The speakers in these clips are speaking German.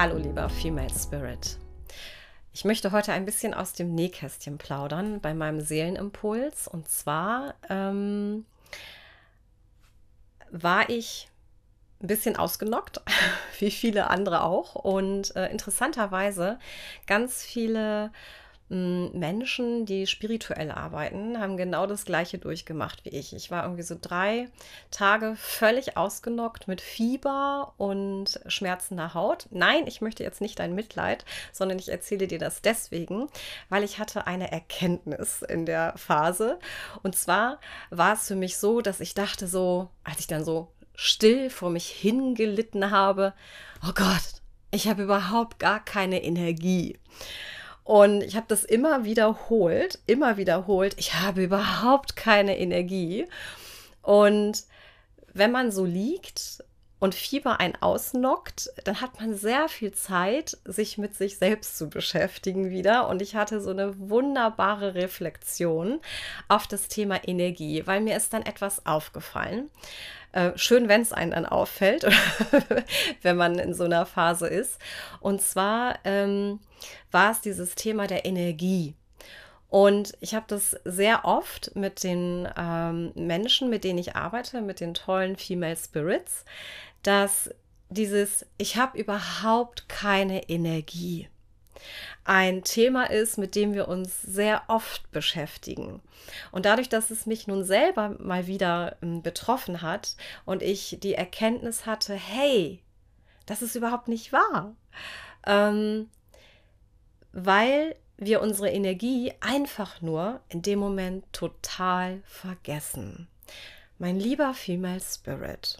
Hallo lieber Female Spirit. Ich möchte heute ein bisschen aus dem Nähkästchen plaudern bei meinem Seelenimpuls. Und zwar ähm, war ich ein bisschen ausgenockt, wie viele andere auch. Und äh, interessanterweise ganz viele Menschen, die spirituell arbeiten, haben genau das gleiche durchgemacht wie ich. Ich war irgendwie so drei Tage völlig ausgenockt mit Fieber und schmerzender Haut. Nein, ich möchte jetzt nicht dein Mitleid, sondern ich erzähle dir das deswegen, weil ich hatte eine Erkenntnis in der Phase. Und zwar war es für mich so, dass ich dachte so, als ich dann so still vor mich hingelitten habe, oh Gott, ich habe überhaupt gar keine Energie. Und ich habe das immer wiederholt, immer wiederholt. Ich habe überhaupt keine Energie. Und wenn man so liegt und Fieber einen ausnockt, dann hat man sehr viel Zeit, sich mit sich selbst zu beschäftigen wieder. Und ich hatte so eine wunderbare Reflexion auf das Thema Energie, weil mir ist dann etwas aufgefallen. Äh, schön, wenn es einen dann auffällt, wenn man in so einer Phase ist. Und zwar ähm, war es dieses Thema der Energie. Und ich habe das sehr oft mit den ähm, Menschen, mit denen ich arbeite, mit den tollen Female Spirits, dass dieses, ich habe überhaupt keine Energie ein Thema ist, mit dem wir uns sehr oft beschäftigen. Und dadurch, dass es mich nun selber mal wieder ähm, betroffen hat und ich die Erkenntnis hatte, hey, das ist überhaupt nicht wahr, ähm, weil wir unsere Energie einfach nur in dem Moment total vergessen. Mein lieber Female Spirit,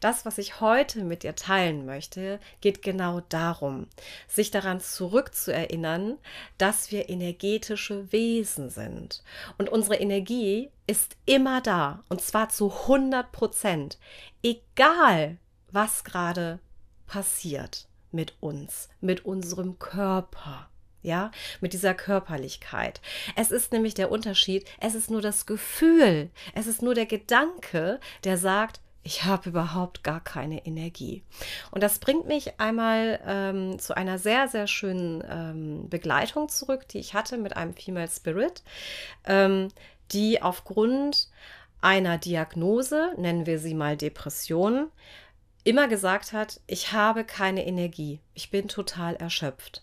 das, was ich heute mit dir teilen möchte, geht genau darum, sich daran zurückzuerinnern, dass wir energetische Wesen sind. Und unsere Energie ist immer da, und zwar zu 100 Prozent, egal was gerade passiert mit uns, mit unserem Körper. Ja, mit dieser Körperlichkeit. Es ist nämlich der Unterschied, es ist nur das Gefühl, es ist nur der Gedanke, der sagt, ich habe überhaupt gar keine Energie. Und das bringt mich einmal ähm, zu einer sehr, sehr schönen ähm, Begleitung zurück, die ich hatte mit einem Female Spirit, ähm, die aufgrund einer Diagnose, nennen wir sie mal Depression, immer gesagt hat, ich habe keine Energie, ich bin total erschöpft.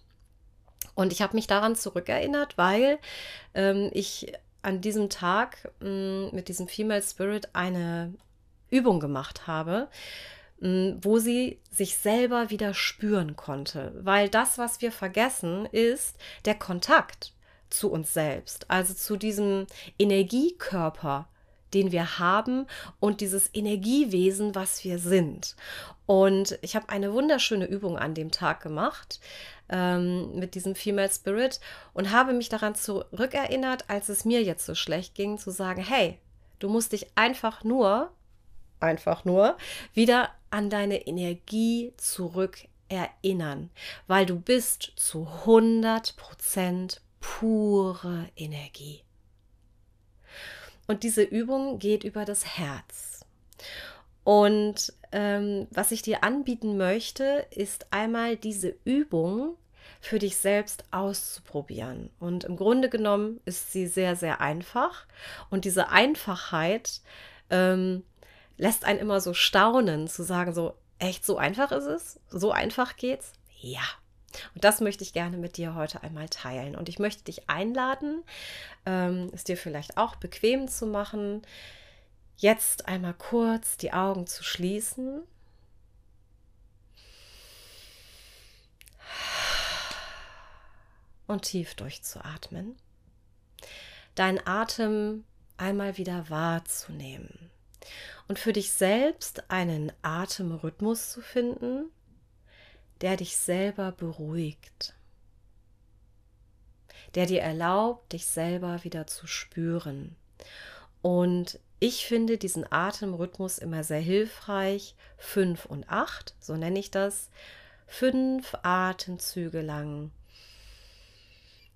Und ich habe mich daran zurückerinnert, weil ähm, ich an diesem Tag mh, mm, mit diesem Female Spirit eine Übung gemacht habe, mm, wo sie sich selber wieder spüren konnte. Weil das, was wir vergessen, ist der Kontakt zu uns selbst, also zu diesem Energiekörper, den wir haben und dieses Energiewesen, was wir sind. Und ich habe eine wunderschöne Übung an dem Tag gemacht ähm, mit diesem Female Spirit und habe mich daran zurückerinnert, als es mir jetzt so schlecht ging, zu sagen, hey, du musst dich einfach nur einfach nur wieder an deine Energie zurück erinnern, weil du bist zu 100% pure Energie. Und diese Übung geht über das Herz. Und ähm, was ich dir anbieten möchte, ist einmal diese Übung für dich selbst auszuprobieren. Und im Grunde genommen ist sie sehr, sehr einfach. Und diese Einfachheit ähm, lässt einen immer so staunen, zu sagen, so echt so einfach ist es? So einfach geht's? Ja. Und das möchte ich gerne mit dir heute einmal teilen. Und ich möchte dich einladen, ähm, es dir vielleicht auch bequem zu machen, jetzt einmal kurz die Augen zu schließen. Und tief durchzuatmen. Deinen Atem einmal wieder wahrzunehmen und für dich selbst einen Atemrhythmus zu finden, der dich selber beruhigt, der dir erlaubt, dich selber wieder zu spüren. Und ich finde diesen Atemrhythmus immer sehr hilfreich. Fünf und acht, so nenne ich das. Fünf Atemzüge lang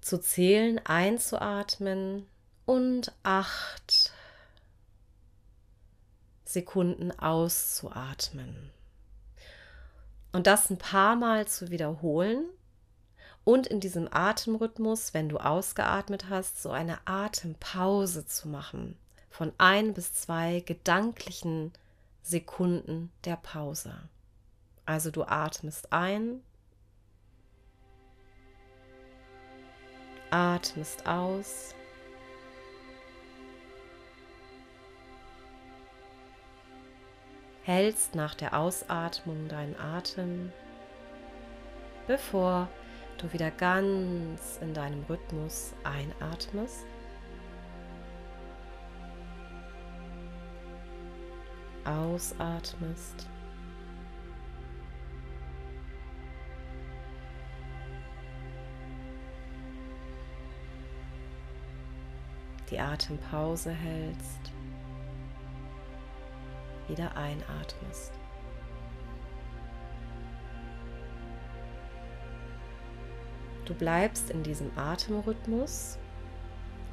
zu zählen, einzuatmen und acht. Und das ein paar Mal zu wiederholen und in diesem Atemrhythmus, wenn du ausgeatmet hast, so eine Atempause zu machen von ein bis zwei gedanklichen Sekunden der Pause. Also du atmest ein, atmest aus. Hältst nach der Ausatmung deinen Atem, bevor du wieder ganz in deinem Rhythmus einatmest. Ausatmest. Die Atempause hältst. Wieder einatmest. Du bleibst in diesem Atemrhythmus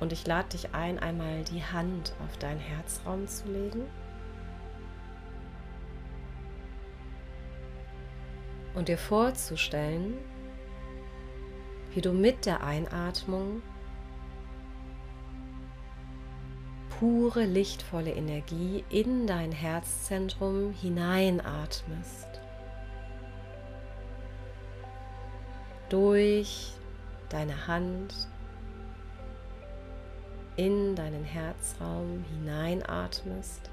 und ich lade dich ein, einmal die Hand auf deinen Herzraum zu legen. Und dir vorzustellen, wie du mit der Einatmung pure, lichtvolle Energie in dein Herzzentrum hineinatmest. durch deine Hand in deinen Herzraum hineinatmest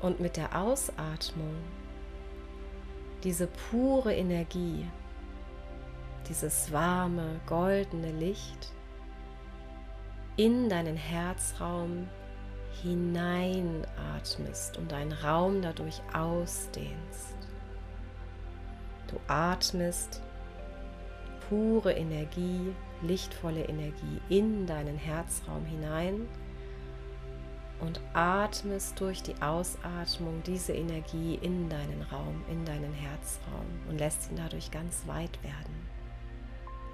und mit der Ausatmung diese pure Energie, dieses warme, goldene Licht in deinen Herzraum hineinatmest und deinen Raum dadurch ausdehnst. Du atmest pure Energie, lichtvolle Energie in deinen Herzraum hinein und atmest durch die Ausatmung diese Energie in deinen Raum, in deinen Herzraum und lässt ihn dadurch ganz weit werden.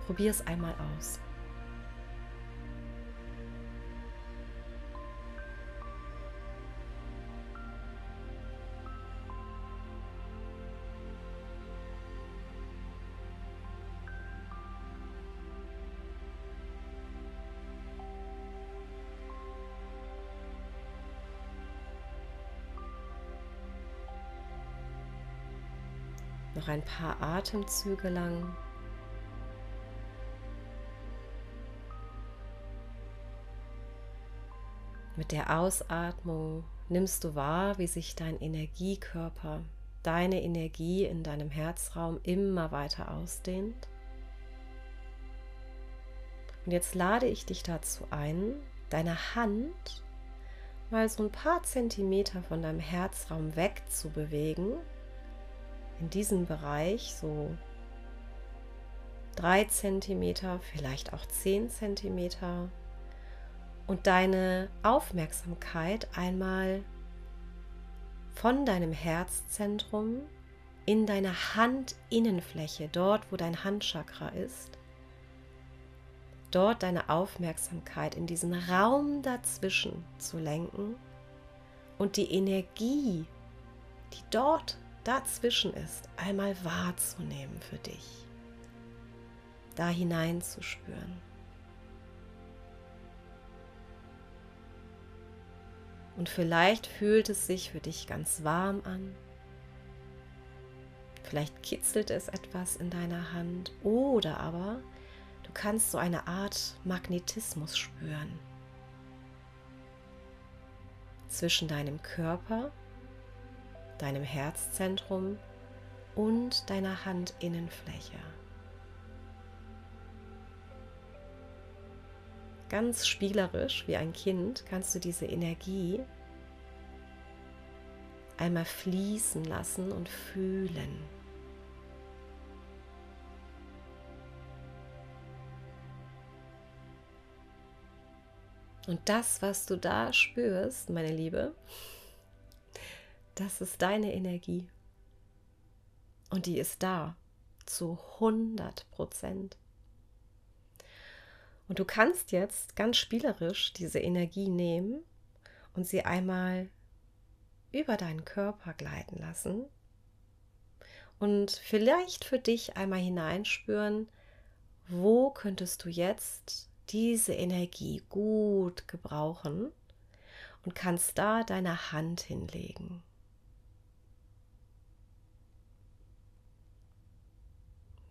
Probier es einmal aus. Noch ein paar Atemzüge lang. Mit der Ausatmung nimmst du wahr, wie sich dein Energiekörper, deine Energie in deinem Herzraum immer weiter ausdehnt. Und jetzt lade ich dich dazu ein, deine Hand mal so ein paar Zentimeter von deinem Herzraum wegzubewegen in diesem Bereich so drei Zentimeter, vielleicht auch zehn Zentimeter und deine Aufmerksamkeit einmal von deinem Herzzentrum in deine Handinnenfläche, dort wo dein Handchakra ist, dort deine Aufmerksamkeit in diesen Raum dazwischen zu lenken und die Energie, die dort dazwischen ist, einmal wahrzunehmen für dich, da hineinzuspüren. Und vielleicht fühlt es sich für dich ganz warm an. Vielleicht kitzelt es etwas in deiner Hand oder aber du kannst so eine Art Magnetismus spüren zwischen deinem Körper deinem Herzzentrum und deiner Handinnenfläche. Ganz spielerisch wie ein Kind kannst du diese Energie einmal fließen lassen und fühlen. Und das, was du da spürst, meine Liebe, das ist deine Energie. Und die ist da zu 100 Prozent. Und du kannst jetzt ganz spielerisch diese Energie nehmen und sie einmal über deinen Körper gleiten lassen und vielleicht für dich einmal hineinspüren, wo könntest du jetzt diese Energie gut gebrauchen und kannst da deine Hand hinlegen.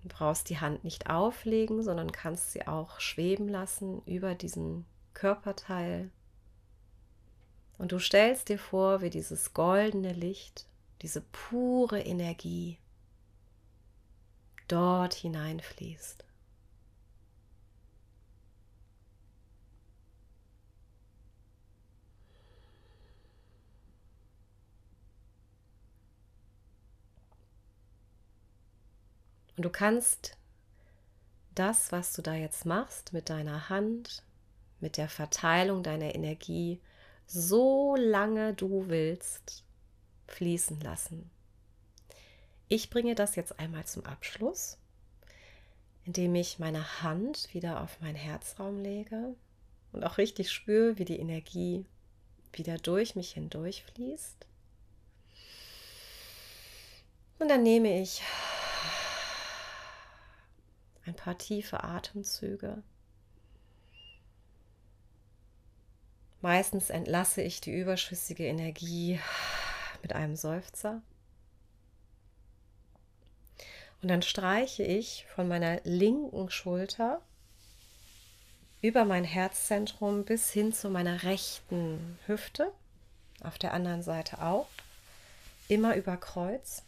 Du brauchst die Hand nicht auflegen, sondern kannst sie auch schweben lassen über diesen Körperteil. Und du stellst dir vor, wie dieses goldene Licht, diese pure Energie dort hineinfließt. Und du kannst das, was du da jetzt machst mit deiner Hand, mit der Verteilung deiner Energie, so lange du willst, fließen lassen. Ich bringe das jetzt einmal zum Abschluss, indem ich meine Hand wieder auf meinen Herzraum lege und auch richtig spüre, wie die Energie wieder durch mich hindurch fließt. Und dann nehme ich ein paar tiefe Atemzüge. Meistens entlasse ich die überschüssige Energie mit einem Seufzer. Und dann streiche ich von meiner linken Schulter über mein Herzzentrum bis hin zu meiner rechten Hüfte, auf der anderen Seite auch, immer über Kreuz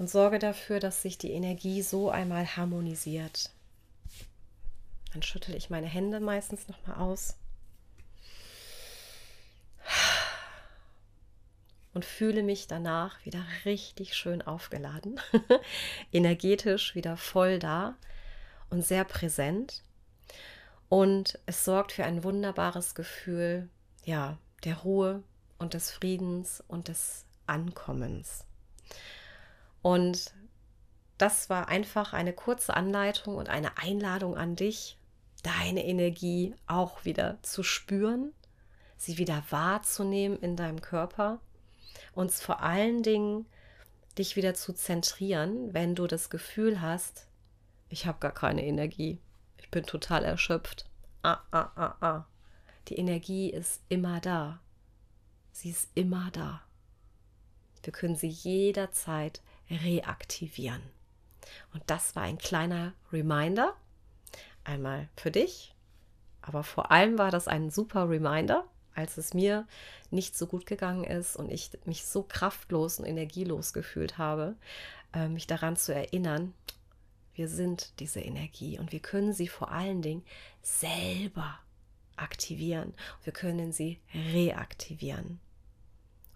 und sorge dafür, dass sich die Energie so einmal harmonisiert. Dann schüttel ich meine Hände meistens nochmal aus und fühle mich danach wieder richtig schön aufgeladen, energetisch wieder voll da und sehr präsent. Und es sorgt für ein wunderbares Gefühl, ja, der Ruhe und des Friedens und des Ankommens. Und das war einfach eine kurze Anleitung und eine Einladung an dich, deine Energie auch wieder zu spüren, sie wieder wahrzunehmen in deinem Körper und vor allen Dingen dich wieder zu zentrieren, wenn du das Gefühl hast, ich habe gar keine Energie, ich bin total erschöpft. Ah, ah, ah, ah. Die Energie ist immer da. Sie ist immer da. Wir können sie jederzeit reaktivieren. Und das war ein kleiner Reminder, einmal für dich, aber vor allem war das ein super Reminder, als es mir nicht so gut gegangen ist und ich mich so kraftlos und energielos gefühlt habe, äh, mich daran zu erinnern, wir sind diese Energie und wir können sie vor allen Dingen selber aktivieren. Wir können sie reaktivieren.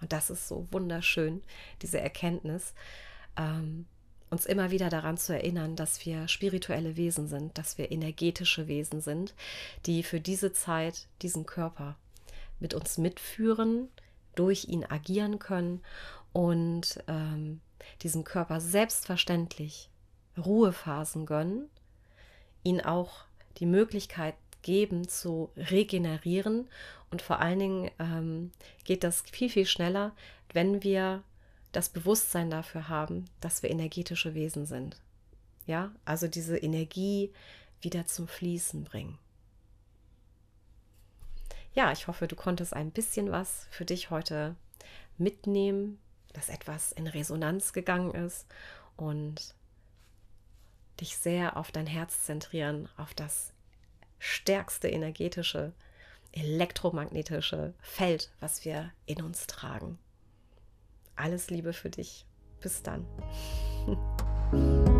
Und das ist so wunderschön, diese Erkenntnis, ähm, uns immer wieder daran zu erinnern, dass wir spirituelle Wesen sind, dass wir energetische Wesen sind, die für diese Zeit diesen Körper mit uns mitführen, durch ihn agieren können und ähm, diesem Körper selbstverständlich Ruhephasen gönnen, ihn auch die Möglichkeit geben zu regenerieren. Und vor allen Dingen ähm, geht das viel, viel schneller, wenn wir das Bewusstsein dafür haben, dass wir energetische Wesen sind. Ja, also diese Energie wieder zum Fließen bringen. Ja, ich hoffe, du konntest ein bisschen was für dich heute mitnehmen, dass etwas in Resonanz gegangen ist und dich sehr auf dein Herz zentrieren, auf das stärkste energetische, elektromagnetische Feld, was wir in uns tragen. Alles Liebe für dich. Bis dann.